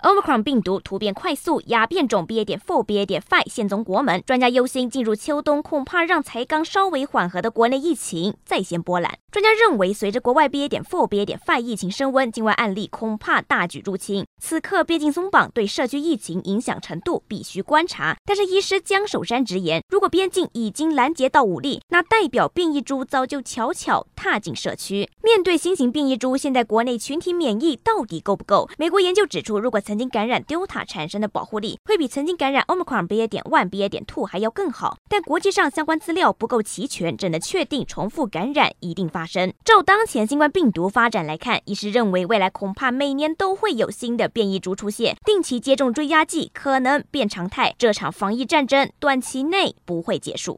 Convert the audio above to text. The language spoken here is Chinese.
Omicron 病毒突变快速，亚变种 BA.4、BA.5 现踪国门，专家忧心进入秋冬恐怕让才刚稍微缓和的国内疫情再掀波澜。专家认为，随着国外 BA.4、BA.5 疫情升温，境外案例恐怕大举入侵。此刻边境松绑对社区疫情影响程度必须观察。但是医师江守山直言，如果边境已经拦截到武力，那代表变异株早就悄悄踏进社区。面对新型变异株，现在国内群体免疫到底够不够？美国研究指出，如果曾经感染 Delta 产生的保护力会比曾经感染 Omicron BA.1、BA.2 还要更好，但国际上相关资料不够齐全，只能确定重复感染一定发生。照当前新冠病毒发展来看，医师认为未来恐怕每年都会有新的变异株出现，定期接种追加剂可能变常态。这场防疫战争短期内不会结束。